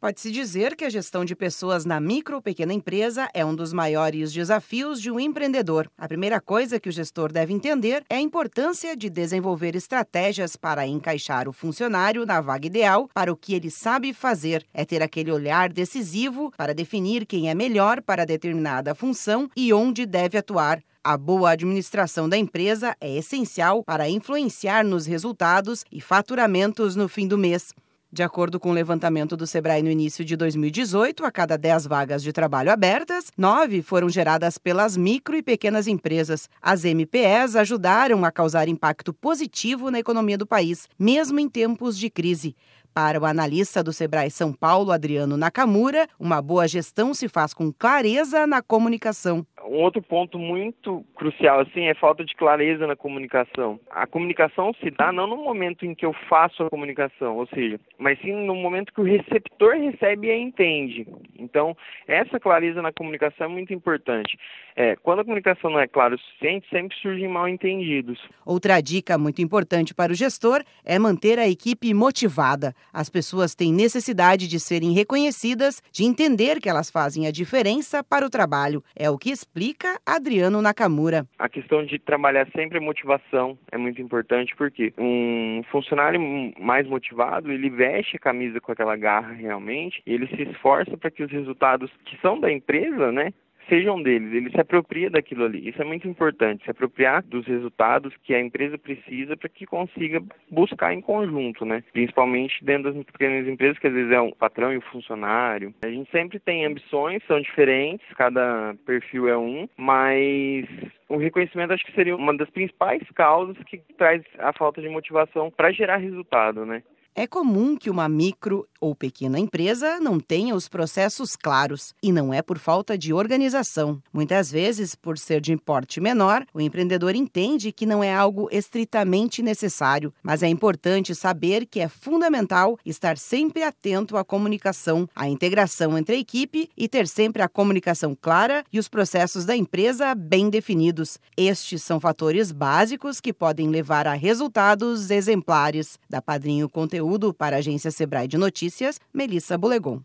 Pode-se dizer que a gestão de pessoas na micro ou pequena empresa é um dos maiores desafios de um empreendedor. A primeira coisa que o gestor deve entender é a importância de desenvolver estratégias para encaixar o funcionário na vaga ideal para o que ele sabe fazer. É ter aquele olhar decisivo para definir quem é melhor para determinada função e onde deve atuar. A boa administração da empresa é essencial para influenciar nos resultados e faturamentos no fim do mês. De acordo com o levantamento do Sebrae no início de 2018, a cada 10 vagas de trabalho abertas, 9 foram geradas pelas micro e pequenas empresas. As MPEs ajudaram a causar impacto positivo na economia do país, mesmo em tempos de crise. Para o analista do Sebrae São Paulo, Adriano Nakamura, uma boa gestão se faz com clareza na comunicação. Um outro ponto muito crucial assim é falta de clareza na comunicação. A comunicação se dá não no momento em que eu faço a comunicação, ou seja, mas sim no momento que o receptor recebe e entende. Então, essa clareza na comunicação é muito importante. É, quando a comunicação não é clara o suficiente, sempre surgem mal entendidos. Outra dica muito importante para o gestor é manter a equipe motivada. As pessoas têm necessidade de serem reconhecidas, de entender que elas fazem a diferença para o trabalho. É o que explica explica Adriano Nakamura. A questão de trabalhar sempre a motivação é muito importante porque um funcionário mais motivado, ele veste a camisa com aquela garra realmente, e ele se esforça para que os resultados que são da empresa, né, sejam deles, ele se apropria daquilo ali. Isso é muito importante, se apropriar dos resultados que a empresa precisa para que consiga buscar em conjunto, né? Principalmente dentro das pequenas empresas, que às vezes é o patrão e o funcionário. A gente sempre tem ambições, são diferentes, cada perfil é um, mas o reconhecimento acho que seria uma das principais causas que traz a falta de motivação para gerar resultado, né? É comum que uma micro ou pequena empresa não tenha os processos claros e não é por falta de organização. Muitas vezes, por ser de porte menor, o empreendedor entende que não é algo estritamente necessário, mas é importante saber que é fundamental estar sempre atento à comunicação, à integração entre a equipe e ter sempre a comunicação clara e os processos da empresa bem definidos. Estes são fatores básicos que podem levar a resultados exemplares. Da Padrinho Conteúdo para a agência Sebrae de Notícias, Melissa Bolegon.